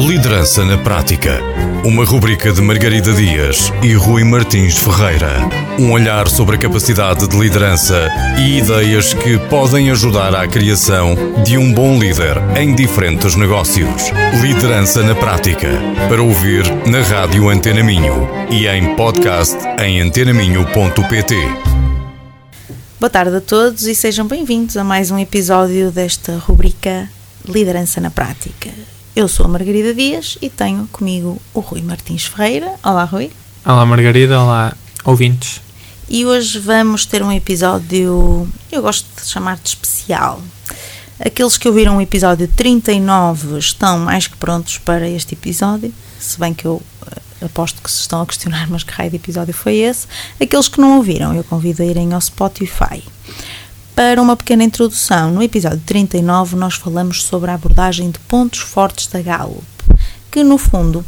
Liderança na Prática. Uma rubrica de Margarida Dias e Rui Martins Ferreira. Um olhar sobre a capacidade de liderança e ideias que podem ajudar à criação de um bom líder em diferentes negócios. Liderança na Prática. Para ouvir na Rádio Antena Minho e em podcast em antenaminho.pt. Boa tarde a todos e sejam bem-vindos a mais um episódio desta rubrica Liderança na Prática. Eu sou a Margarida Dias e tenho comigo o Rui Martins Ferreira. Olá, Rui. Olá, Margarida. Olá, ouvintes. E hoje vamos ter um episódio, eu gosto de chamar de especial. Aqueles que ouviram o episódio 39 estão mais que prontos para este episódio, se bem que eu eh, aposto que se estão a questionar, mas que raio de episódio foi esse. Aqueles que não ouviram, eu convido a irem ao Spotify. Para uma pequena introdução, no episódio 39 nós falamos sobre a abordagem de pontos fortes da Gallup, que no fundo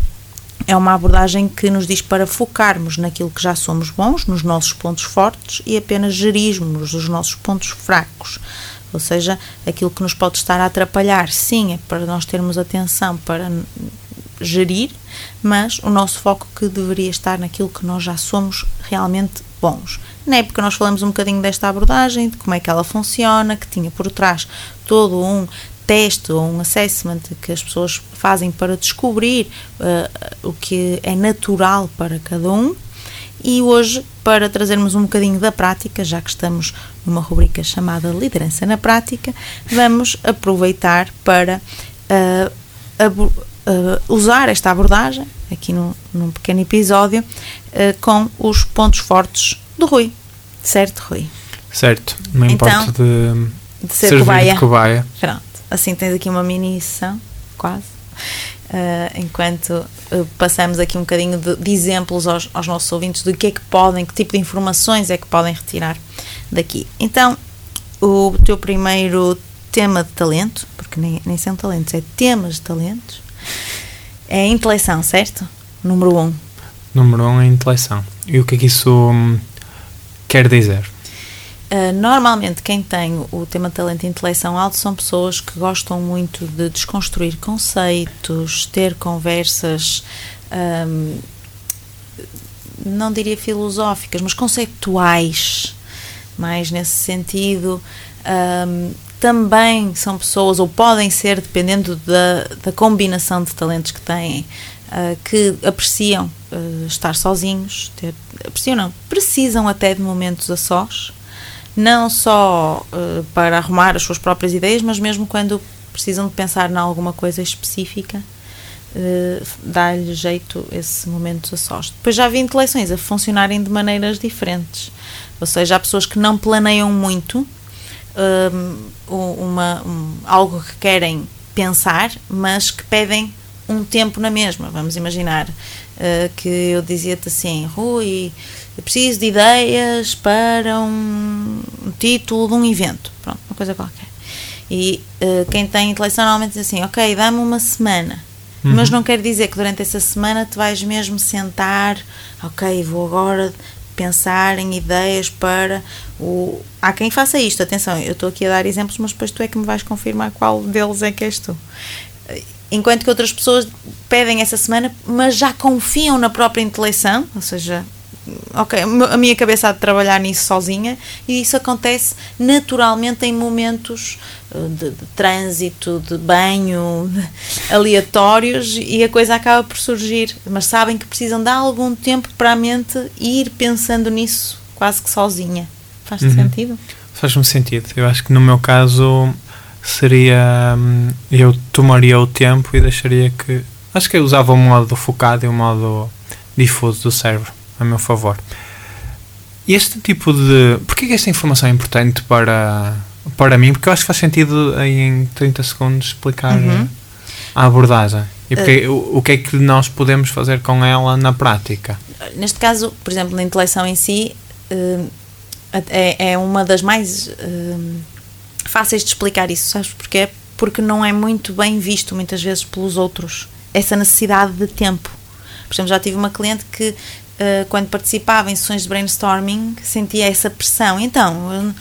é uma abordagem que nos diz para focarmos naquilo que já somos bons, nos nossos pontos fortes e apenas gerirmos os nossos pontos fracos. Ou seja, aquilo que nos pode estar a atrapalhar, sim, é para nós termos atenção para gerir, mas o nosso foco que deveria estar naquilo que nós já somos realmente bons. Na época nós falamos um bocadinho desta abordagem, de como é que ela funciona, que tinha por trás todo um teste ou um assessment que as pessoas fazem para descobrir uh, o que é natural para cada um. E hoje, para trazermos um bocadinho da prática, já que estamos numa rubrica chamada Liderança na Prática, vamos aproveitar para uh, uh, usar esta abordagem, aqui no, num pequeno episódio, com os pontos fortes do Rui. Certo, Rui? Certo, não Então, importa de, De ser cobaia. de cobaia. Pronto, assim tens aqui uma mini sessão, quase. Uh, enquanto uh, passamos aqui um bocadinho de, de exemplos aos, aos nossos ouvintes do que é que podem, que tipo de informações é que podem retirar daqui. Então, o teu primeiro tema de talento, porque nem, nem são talentos, é temas de talentos, é a intelecção, certo? Número um. Número um é a intelecção. E o que é que isso hum, quer dizer? Uh, normalmente quem tem o tema talento e intelecção alto são pessoas que gostam muito de desconstruir conceitos, ter conversas, ahm, não diria filosóficas, mas conceituais, mais nesse sentido. Ahm, também são pessoas, ou podem ser, dependendo da, da combinação de talentos que têm, ah, que apreciam ah, estar sozinhos, ter, apreciam não, precisam até de momentos a sós, não só eh, para arrumar as suas próprias ideias, mas mesmo quando precisam de pensar em alguma coisa específica, dá-lhe jeito esse momento a sós. Depois já vi intelecções a funcionarem de maneiras diferentes, ou seja, há pessoas que não planeiam muito um, uma, um, algo que querem pensar, mas que pedem um tempo na mesma. Vamos imaginar uh, que eu dizia-te assim, Rui, eu preciso de ideias para um, um título de um evento, pronto, uma coisa qualquer. E uh, quem tem intelecção normalmente diz assim, ok, dá-me uma semana. Mas não quer dizer que durante essa semana te vais mesmo sentar, ok, vou agora pensar em ideias para o. Há quem faça isto, atenção, eu estou aqui a dar exemplos, mas depois tu é que me vais confirmar qual deles é que és tu. Enquanto que outras pessoas pedem essa semana, mas já confiam na própria intelecção, ou seja, ok, a minha cabeça há de trabalhar nisso sozinha e isso acontece naturalmente em momentos uh, de, de trânsito, de banho, de- aleatórios e a coisa acaba por surgir, mas sabem que precisam de algum tempo para a mente ir pensando nisso quase que sozinha. Faz-te Uhum. sentido? Faz-me sentido. Eu acho que no meu caso seria. hum, Eu tomaria o tempo e deixaria que. Acho que eu usava o modo focado e o modo difuso do cérebro, a meu favor. Este tipo de. Porquê que esta informação é importante para, para mim? Porque eu acho que faz sentido em 30 segundos explicar Uhum. a abordagem. E porque, o, o que é que nós podemos fazer com ela na prática? Neste caso, por exemplo, na intelecção em si, eh, é, é uma das mais eh, fáceis de explicar isso, sabes porquê? Porque não é muito bem visto muitas vezes pelos outros essa necessidade de tempo. Por exemplo, já tive uma cliente que eh, quando participava em sessões de brainstorming sentia essa pressão. Então,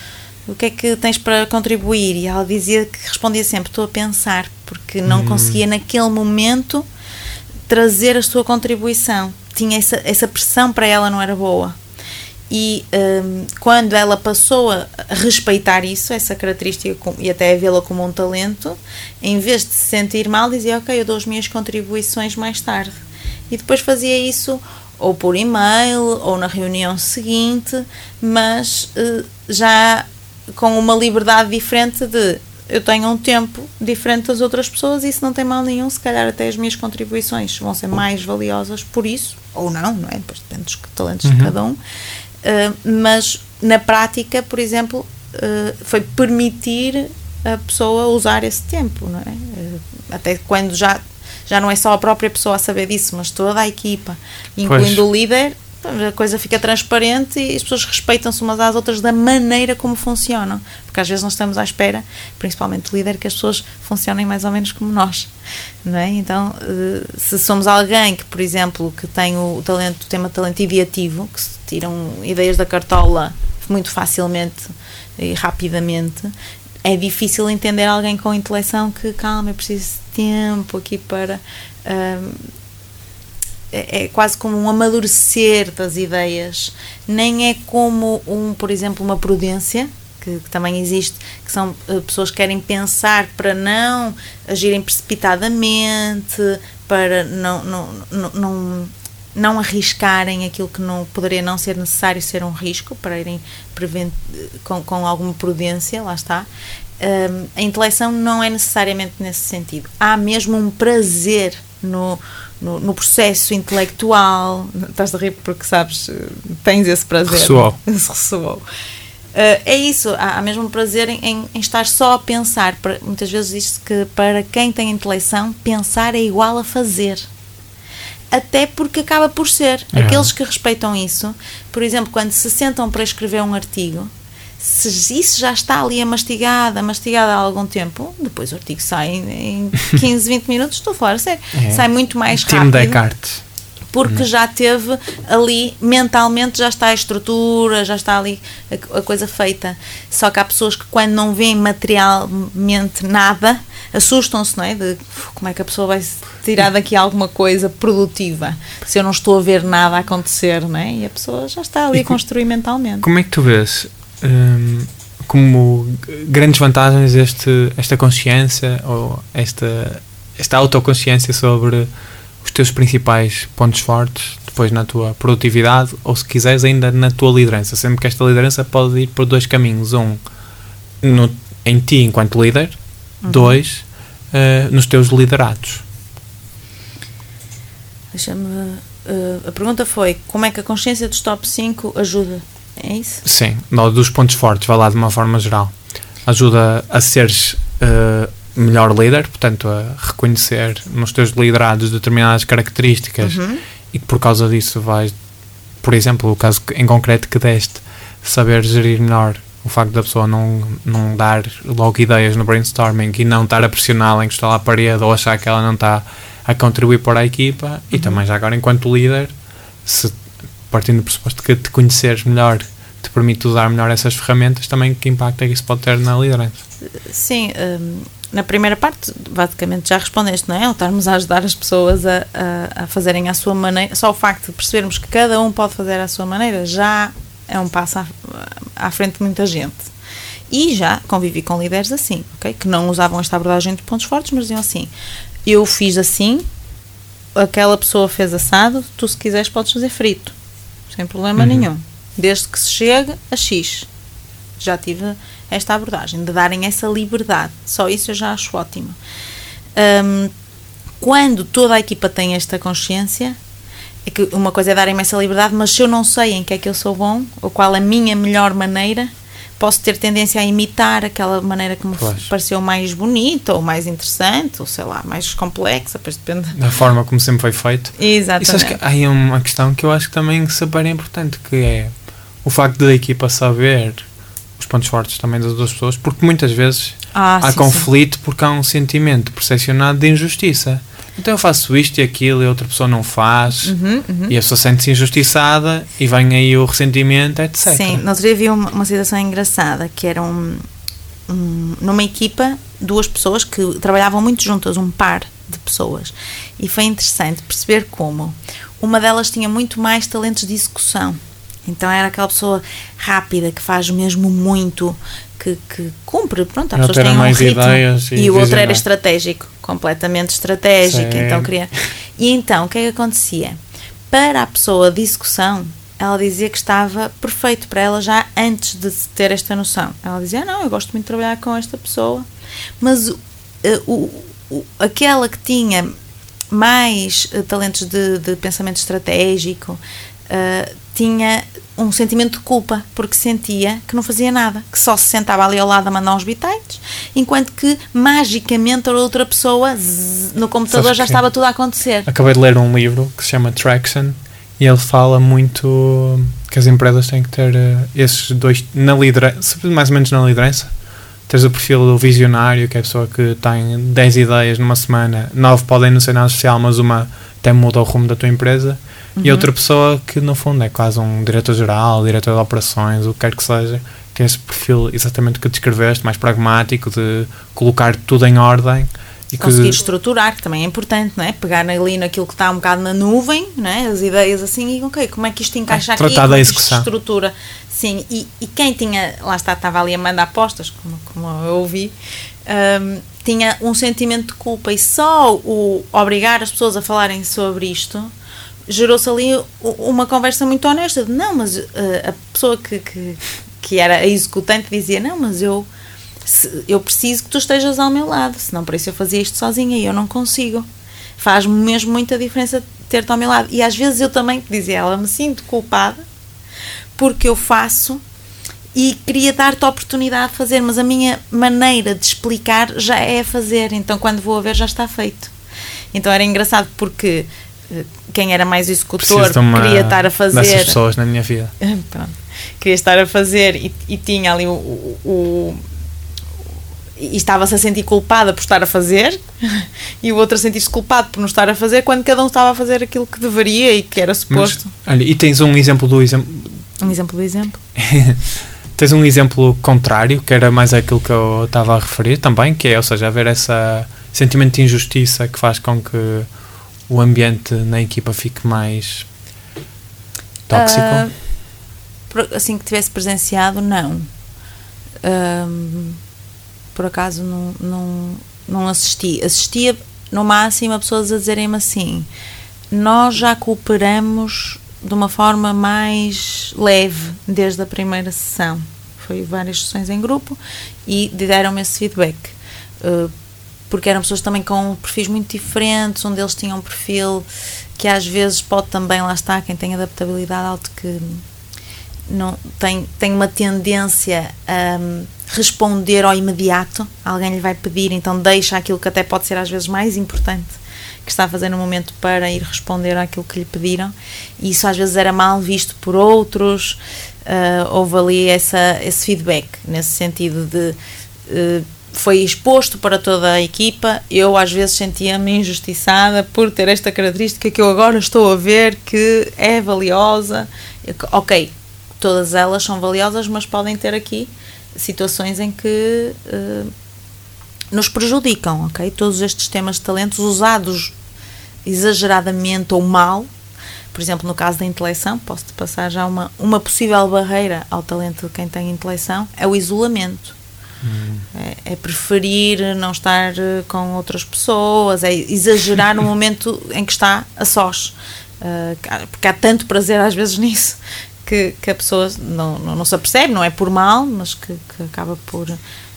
o que é que tens para contribuir? E ela dizia que respondia sempre: estou a pensar, porque não conseguia naquele momento trazer a sua contribuição. Tinha essa, essa pressão para ela não era boa. E um, quando ela passou a respeitar isso, essa característica, e até a vê-la como um talento, em vez de se sentir mal, dizia: Ok, eu dou as minhas contribuições mais tarde. E depois fazia isso ou por e-mail ou na reunião seguinte, mas uh, já com uma liberdade diferente de eu tenho um tempo diferente das outras pessoas e isso não tem mal nenhum, se calhar até as minhas contribuições vão ser mais valiosas por isso, ou não, não é? Depois depende dos talentos uhum. de cada um. Uh, mas na prática, por exemplo, uh, foi permitir a pessoa usar esse tempo, não é? Uh, até quando já já não é só a própria pessoa a saber disso, mas toda a equipa, incluindo pois. o líder, a coisa fica transparente e as pessoas respeitam-se umas às outras da maneira como funcionam. Porque às vezes nós estamos à espera, principalmente o líder, que as pessoas funcionem mais ou menos como nós. Não é? Então, eh, se somos alguém que, por exemplo, que tem o talento, o tema talento ideativo, que se tiram ideias da cartola muito facilmente e rapidamente, é difícil entender alguém com intelecção que, calma, é preciso tempo aqui para. Um, é, é, quase como um amadurecer das ideias, nem é como um, por exemplo, uma prudência, que, que, também existe, que são uh, pessoas que querem pensar para não agirem precipitadamente, para não, não, não, não, não arriscarem aquilo que não poderia não ser necessário ser um risco, para irem com, com alguma prudência, lá está um, a intelecção não é necessariamente nesse sentido. Há mesmo um prazer no, no, no, processo intelectual. Estás a rir porque sabes, tens esse prazer. Ressoou. Ressoou. Uh, é isso, há, há mesmo um prazer em, em, em, estar só a pensar. Muitas vezes diz-se que para quem tem intelecção, pensar é igual a fazer. Até porque acaba por ser. É. Aqueles que respeitam isso, por exemplo, quando se sentam para escrever um artigo, se isso já está ali a mastigada, mastigada há algum tempo, depois o artigo sai em 15, 20 minutos, estou a falar sério, é. sai muito mais Tim rápido. Descartes. Porque hum. já teve ali, mentalmente já está a estrutura, já está ali a, a coisa feita. Só que há pessoas que quando não veem materialmente nada, assustam-se, não é? De como é que a pessoa vai tirar daqui alguma coisa produtiva se eu não estou a ver nada acontecer, não é? E a pessoa já está ali e a construir mentalmente. Como é que tu vês um, como grandes vantagens este, esta consciência ou esta, esta autoconsciência sobre os teus principais pontos fortes depois na tua produtividade ou se quiseres ainda na tua liderança. Sempre que esta liderança pode ir por dois caminhos. Um no, em ti enquanto líder. Uhum. dois uh, nos teus liderados. Deixa-me uh, a pergunta foi como é que a consciência dos top 5 ajuda é isso? Sim, dos pontos fortes, vai lá de uma forma geral. Ajuda a seres uh, melhor líder, portanto, a reconhecer nos teus liderados determinadas características uhum. e que por causa disso vais, por exemplo, o caso em concreto que deste, saber gerir melhor o facto da pessoa não, não dar logo ideias no brainstorming e não estar a pressioná-la, encostar lá à parede ou achar que ela não está a contribuir para a equipa uhum. e também já agora enquanto líder se partindo do pressuposto que te conheceres melhor te permite usar melhor essas ferramentas, também que impacto é que isso pode ter na liderança? Sim, um, na primeira parte, basicamente já respondeste, não é? Ao estarmos a ajudar as pessoas a, a, a, fazerem à sua maneira, só o facto de percebermos que cada um pode fazer à sua maneira já é um passo à, à frente de muita gente. E já convivi com líderes assim, ok? Que não usavam esta abordagem de pontos fortes, mas diziam assim: eu fiz assim, aquela pessoa fez assado, tu se quiseres podes fazer frito sem problema uhum. nenhum. Desde que se chegue a X. Já tive esta abordagem, de darem essa liberdade. Só isso eu já acho ótimo. Um, quando toda a equipa tem esta consciência, é que uma coisa é darem-me essa liberdade, mas se eu não sei em que é que eu sou bom, ou qual a minha melhor maneira, posso ter tendência a imitar aquela maneira que me pois. pareceu mais bonita ou mais interessante, ou sei lá, mais complexa, depois depende. Da forma como sempre foi feito. Exatamente. Isso acho que há uma questão que eu acho que também super importante, que é o facto da equipa saber os pontos fortes também das duas pessoas, porque muitas vezes ah, há sim, conflito sim. porque há um sentimento percepcionado de injustiça. Então eu faço isto e aquilo e a outra pessoa não faz uhum, uhum. e a pessoa sente-se injustiçada e vem aí o ressentimento, etc. Sim, nós outro dia vi uma, uma situação engraçada que era um, um, numa equipa duas pessoas que trabalhavam muito juntas, um par de pessoas. E foi interessante perceber como uma delas tinha muito mais talentos de execução. Então era aquela pessoa rápida, que faz mesmo muito, que, que cumpre. Pronto, as pessoas têm um ritmo. Ideias e, e o outro era estratégico, completamente estratégico. Sim. Então queria. E então, o que é que acontecia? Para a pessoa de execução, ela dizia que estava perfeito para ela já antes de ter esta noção. Ela dizia: ah, Não, eu gosto muito de trabalhar com esta pessoa, mas uh, o, o, aquela que tinha mais uh, talentos de, de, pensamento estratégico uh, tinha um sentimento de culpa porque sentia que não fazia nada, que só se sentava ali ao lado a mandar uns bitites, enquanto que magicamente a outra pessoa zzz, no computador já estava tudo a acontecer. Acabei de ler um livro que se chama Traction e ele fala muito que as empresas têm que ter uh, esses dois na liderança, mais ou menos na liderança. Tens o perfil do visionário, que é a pessoa que tem 10 ideias numa semana, 9 podem não ser nada especial, mas uma até muda o rumo da tua empresa. Uhum. E outra pessoa que no fundo é quase um diretor-geral, diretor de operações, o que quer que seja, tem esse perfil exatamente que descreveste, mais pragmático, de colocar tudo em ordem e conseguir que... estruturar, que também é importante, não é? Pegar ali naquilo que está um bocado na nuvem, não é? As ideias assim, e ok, como é que isto encaixa é, aqui? Tratar da execução. estrutura. Sim, e, e quem tinha, lá está, estava ali a mandar apostas, como, como eu ouvi, um, tinha um sentimento de culpa e só o obrigar as pessoas a falarem sobre isto gerou-se ali uma conversa muito honesta de não, mas uh, a pessoa que, que, que era a executante dizia, não, mas eu se, eu preciso que tu estejas ao meu lado, senão por isso eu fazia isto sozinha e eu não consigo. Faz-me mesmo muita diferença ter-te ao meu lado. E às vezes eu também, dizia ela, me sinto culpada porque eu faço e queria dar-te a oportunidade de fazer, mas a minha maneira de explicar já é fazer, então quando vou a ver já está feito. Então era engraçado porque eh, quem era mais executor queria estar a fazer. Dessas pessoas na minha vida. Pronto. Queria estar a fazer e, e tinha ali o, o, e estava-se a sentir culpada por estar a fazer e o outro a sentir-se culpado por não estar a fazer quando cada um estava a fazer aquilo que deveria e que era suposto. Mas, olha, e tens um exemplo do exemplo. Um exemplo do exemplo? tens um exemplo contrário, que era mais aquilo que eu estava a referir também, que é, ou seja, haver esse sentimento de injustiça que faz com que o ambiente na equipa fique mais tóxico? Uh, assim que tivesse presenciado, não. Uh, por acaso não, não, não assisti. Assistia no máximo a pessoas a dizerem-me assim: nós já cooperamos de uma forma mais leve desde a primeira sessão. Foi várias sessões em grupo e deram-me esse feedback. Uh, porque eram pessoas também com perfis muito diferentes, um deles tinha um perfil que às vezes pode também, lá está, quem tem adaptabilidade alto que não tem, tem uma tendência a um, responder ao imediato. Alguém lhe vai pedir, então deixa aquilo que até pode ser às vezes mais importante que está a fazer no momento para ir responder àquilo que lhe pediram. E isso às vezes era mal visto por outros. Uh, houve ali essa, esse feedback, nesse sentido de. Uh, foi exposto para toda a equipa. Eu às vezes sentia-me injustiçada por ter esta característica que eu agora estou a ver que é valiosa. Ok, todas elas são valiosas, mas podem ter aqui situações em que uh, nos prejudicam, ok? Todos estes temas de talentos usados exageradamente ou mal, por exemplo, no caso da intelecção, posso-te passar já uma, uma possível barreira ao talento de quem tem intelecção, é o isolamento. Hum. É, é, preferir não estar eh, com outras pessoas, é exagerar no momento em que está a sós. Uh, porque há tanto prazer às vezes nisso que, que a pessoa não, não, não, se apercebe, não é por mal, mas que, que acaba por,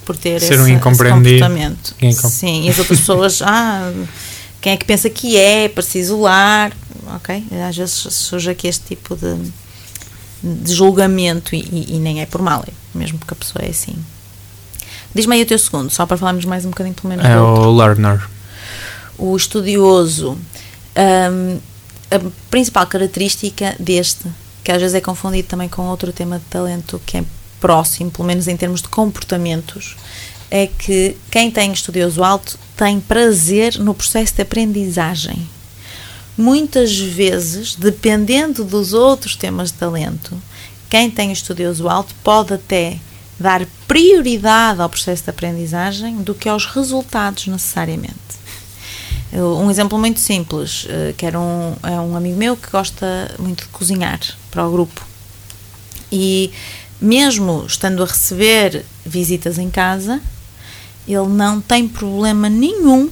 por ter Ser esse, um incompreendido. comportamento. Sim, e as outras pessoas, ah, quem é que pensa que é, para se isolar, ok? Às vezes surge aqui este tipo de, de julgamento e, e, e, nem é por mal, é mesmo porque a pessoa é assim. Diz-me aí o teu segundo, só para falarmos mais um bocadinho pelo menos. É o learner. O estudioso. Um, a principal característica deste que às vezes é confundido também com outro tema de talento que é próximo, pelo menos em termos de comportamentos, é que quem tem estudioso alto tem prazer no processo de aprendizagem. Muitas vezes, dependendo dos outros temas de talento, quem tem estudioso alto pode até dar prioridade ao processo de aprendizagem do que aos resultados necessariamente. Um exemplo muito simples, eh, que era um, é um amigo meu que gosta muito de cozinhar para o grupo. E mesmo estando a receber visitas em casa, ele não tem problema nenhum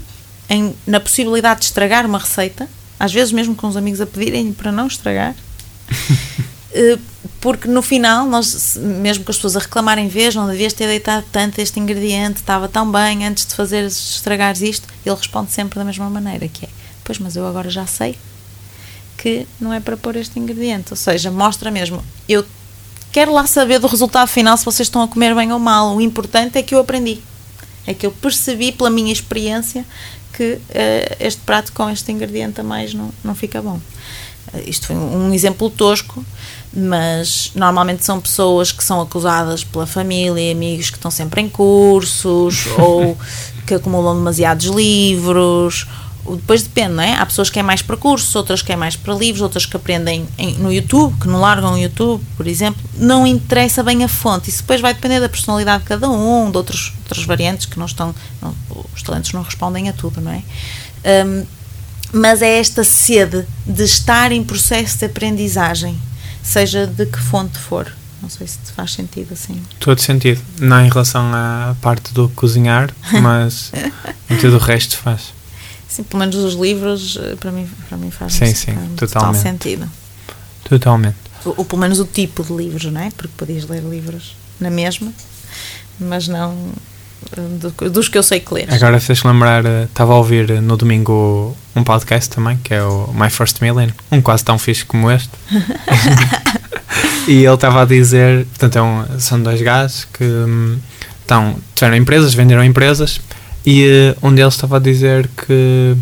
em, na possibilidade de estragar uma receita, às vezes mesmo com os amigos a pedirem para não estragar. Eh, porque no final, nós, mesmo com as pessoas a reclamarem, vez, não devias ter deitado tanto este ingrediente, estava tão bem antes de fazer estragares isto, ele responde sempre da mesma maneira, que é, pois, mas eu agora já sei que não é para pôr este ingrediente, ou seja, mostra mesmo, eu quero lá saber do resultado final se vocês estão a comer bem ou mal, o importante é que eu aprendi, é que eu percebi pela minha experiência que uh, este prato com este ingrediente a mais não, não fica bom. Uh, isto foi um, exemplo tosco, mas normalmente são pessoas que são acusadas pela família amigos que estão sempre em cursos ou que acumulam demasiados livros. Depois depende, não é? Há pessoas que é mais para cursos, outras que é mais para livros, outras que aprendem em, no YouTube, que não largam o YouTube, por exemplo. Não interessa bem a fonte. Isso depois vai depender da personalidade de cada um, de outros, outras variantes que não estão. Não, os talentos não respondem a tudo, não é? Um, mas é esta sede de estar em processo de aprendizagem seja de que fonte for. Não sei se te faz sentido assim. Todo sentido. Não em relação à parte do cozinhar, mas em tudo o resto faz. Sim, pelo menos os livros, eh, para mim, para mim faz sim, sim, totalmente. sentido. Totalmente. Ou, ou, pelo menos o tipo de livros, não é? Porque podias ler livros na mesma, mas não do, dos que eu sei que lês. Agora fez lembrar, eh, estava a ouvir eh, no domingo um podcast também, que é o My First Million, um quase tão fixe como este. e ele estava a dizer, portanto, é um, são dois gajos que hum, estão, tiveram empresas, venderam empresas, e uh, um deles estava a dizer que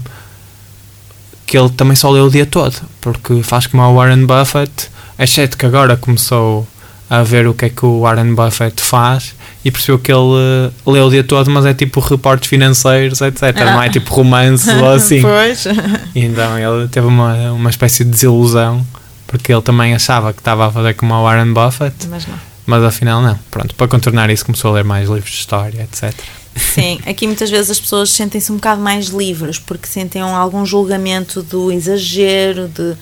que ele também só lê o dia todo, porque faz como o Warren Buffett, exceto que agora começou a ver o que é que o Warren Buffett faz e percebeu que ele uh, lê o dia todo, mas é tipo reportes financeiros, etc. Ah. Não é tipo romance ou assim. Pois. E então ele teve uma, uma espécie de desilusão, porque ele também achava que estava a fazer como o Warren Buffett, mas não. Mas afinal não. Pronto, para contornar isso começou a ler mais livros de história, etc. Sim, aqui muitas vezes as pessoas sentem-se um bocado mais livres porque sentem algum julgamento do exagero, de,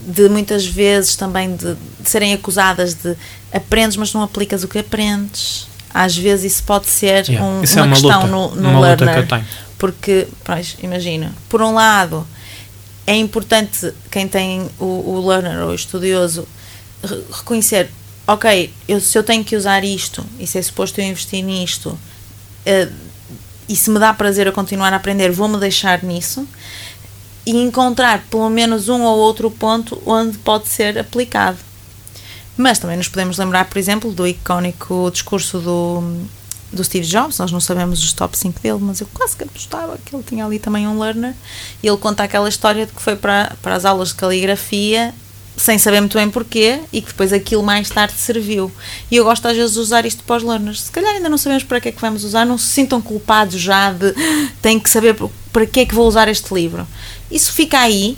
de muitas vezes também de, de serem acusadas de aprendes, mas não aplicas o que aprendes às vezes isso pode ser yeah. um, isso uma, é uma, questão luta, no, no uma learner. Luta que eu tenho. Porque, pois, imagina, por um lado, é importante quem tem o, o learner ou o estudioso reconhecer, ok, eu, se eu tenho que usar isto e se é suposto eu investir nisto uh, e se me dá prazer a continuar a aprender, vou-me deixar nisso e encontrar pelo menos um ou outro ponto onde pode ser aplicado mas também nos podemos lembrar, por exemplo, do icónico discurso do, do Steve Jobs. Nós não sabemos os top 5 dele, mas eu quase que apostava que ele tinha ali também um learner. E ele conta aquela história de que foi para, para as aulas de caligrafia sem saber muito bem porquê e que depois aquilo mais tarde serviu. E eu gosto às vezes de usar isto para os learners. Se calhar ainda não sabemos para que é que vamos usar, não se sintam culpados já de tem que saber para que é que vou usar este livro. Isso fica aí,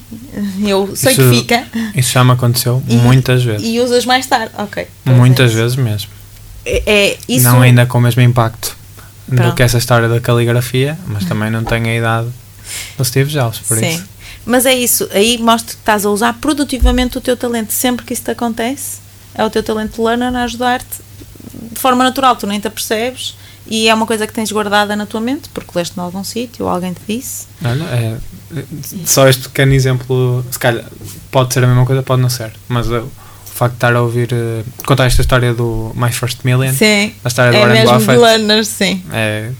eu sei isso, que fica. Isso já me aconteceu e, muitas vezes. E usas mais tarde, ok. Muitas é. vezes mesmo. É, é, isso... Não ainda com o mesmo impacto Pronto. do que essa história da caligrafia, mas também não tenho a idade do Steve Jobs, por Sim. isso. Mas é isso, aí mostra que estás a usar produtivamente o teu talento. Sempre que isso te acontece, é o teu talento learner a ajudar-te de forma natural, tu nem te apercebes e é uma coisa que tens guardada na tua mente porque leste em algum sítio ou alguém te disse. Olha, é, só este pequeno exemplo, se calhar pode ser a mesma coisa, pode não ser, mas o facto de estar a ouvir uh, contar esta história do My First Million, sim, a história é do Warren Buffett, learners, sim. É,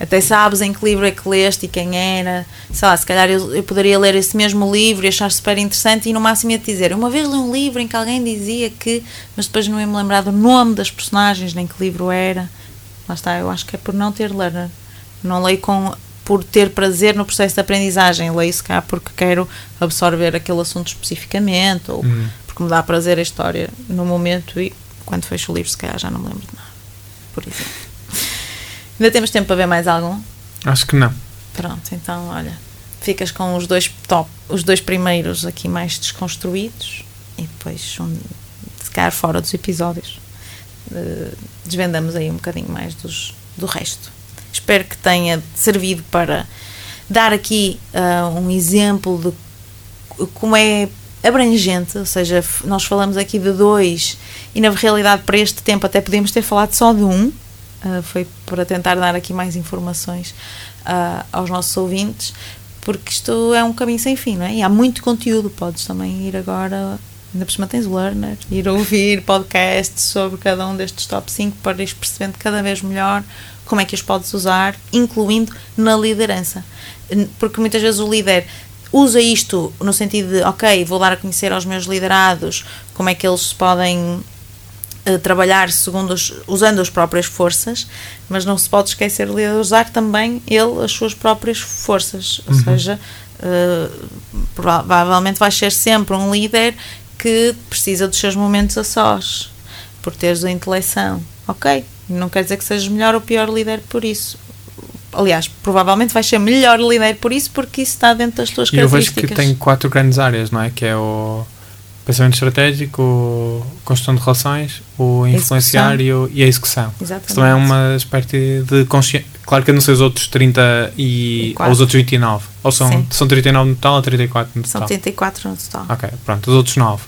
até sabes em que livro é que leste e quem era. Sei lá, se calhar eu, eu poderia ler esse mesmo livro e achar super interessante e no máximo ia te dizer. Uma vez li um livro em que alguém dizia que. Mas depois não ia me lembrar do nome das personagens, nem que livro era. Lá está, eu acho que é por não ter learner. Não leio com, por ter prazer no processo de aprendizagem. Leio se cá porque quero absorver aquele assunto especificamente ou Hum. porque me dá prazer a história no momento e quando fecho o livro, se calhar já não me lembro de nada. Por exemplo. Ainda temos tempo para ver mais algum? acho que não. Pronto, então olha, ficas com os dois top, os dois primeiros aqui mais desconstruídos e depois um, se calhar fora dos episódios uh, desvendamos aí um bocadinho mais dos, do resto. Espero que tenha servido para dar aqui uh, um exemplo de como é abrangente, ou seja, nós falamos aqui de dois e na realidade para este tempo até podemos ter falado só de um, uh, foi para tentar dar aqui mais informações uh, aos nossos ouvintes, porque isto é um caminho sem fim, não é? E há muito conteúdo, podes também ir agora, ainda por cima tens Learner, ir ouvir podcasts sobre cada um destes top 5 para ir percebendo cada vez melhor como é que os podes usar, incluindo na liderança. Porque muitas vezes o líder usa isto no sentido de, ok, vou dar a conhecer aos meus liderados como é que eles podem uh, trabalhar segundo os, usando as próprias forças, mas não se pode esquecer de usar também ele as suas próprias forças, ou uhum. seja, uh, provavelmente vai ser sempre um líder que precisa dos seus momentos a sós, por teres a intelecção, ok? Não quer dizer que sejas melhor ou pior líder por isso aliás, provavelmente vais ser melhor líder por isso, porque isso está dentro das tuas características. Eu vejo que tem quatro grandes áreas, não é? Que é o pensamento estratégico, construção de relações, o influenciar e, o, e, a execução. Exatamente. Isso também é uma espécie de consciência. Claro que eu não sei os outros 30 e, ou os outros 29. Ou são, são 39 no total ou 34 no total? São 34 no total. Ok, pronto, os outros 9.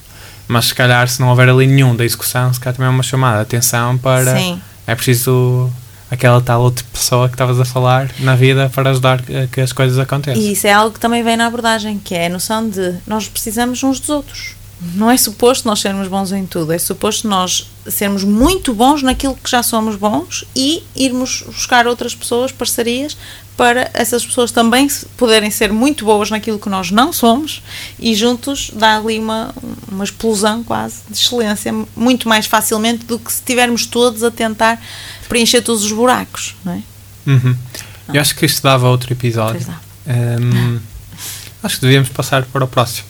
Mas se calhar, se não houver ali nenhum da execução, se calhar também é uma chamada de atenção para. Sim. É preciso aquela tal outra pessoa que estavas a falar na vida para ajudar que as coisas aconteçam. E isso é algo que também vem na abordagem, que é a noção de nós precisamos uns dos outros. Não é suposto nós sermos bons em tudo, é suposto nós sermos muito bons naquilo que já somos bons e irmos buscar outras pessoas, parcerias, para essas pessoas também poderem ser muito boas naquilo que nós não somos e juntos dar ali uma, uma explosão quase de excelência muito mais facilmente do que se estivermos todos a tentar preencher todos os buracos, não é? Uhum. Eu acho que isto dava outro episódio. Um, acho que devíamos passar para o próximo.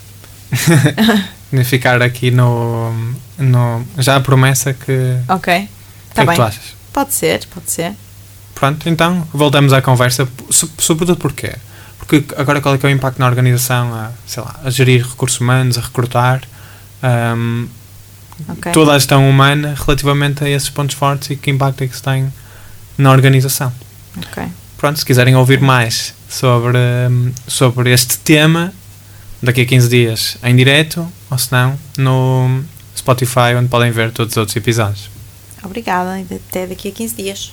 ficar aqui no, no. Já a promessa que. Ok. Tá que bem. É que tu achas? Pode ser, pode ser. Pronto, então voltamos à conversa. Sobretudo porquê? Porque agora qual é que é o impacto na organização a, sei lá, a gerir recursos humanos, a recrutar, um, okay. toda a gestão humana relativamente a esses pontos fortes e que impacto é que se tem na organização. Ok. Pronto, se quiserem ouvir mais sobre, sobre este tema, daqui a 15 dias em direto, ou se não, no Spotify, onde podem ver todos os outros episódios. Obrigada, até daqui a 15 dias.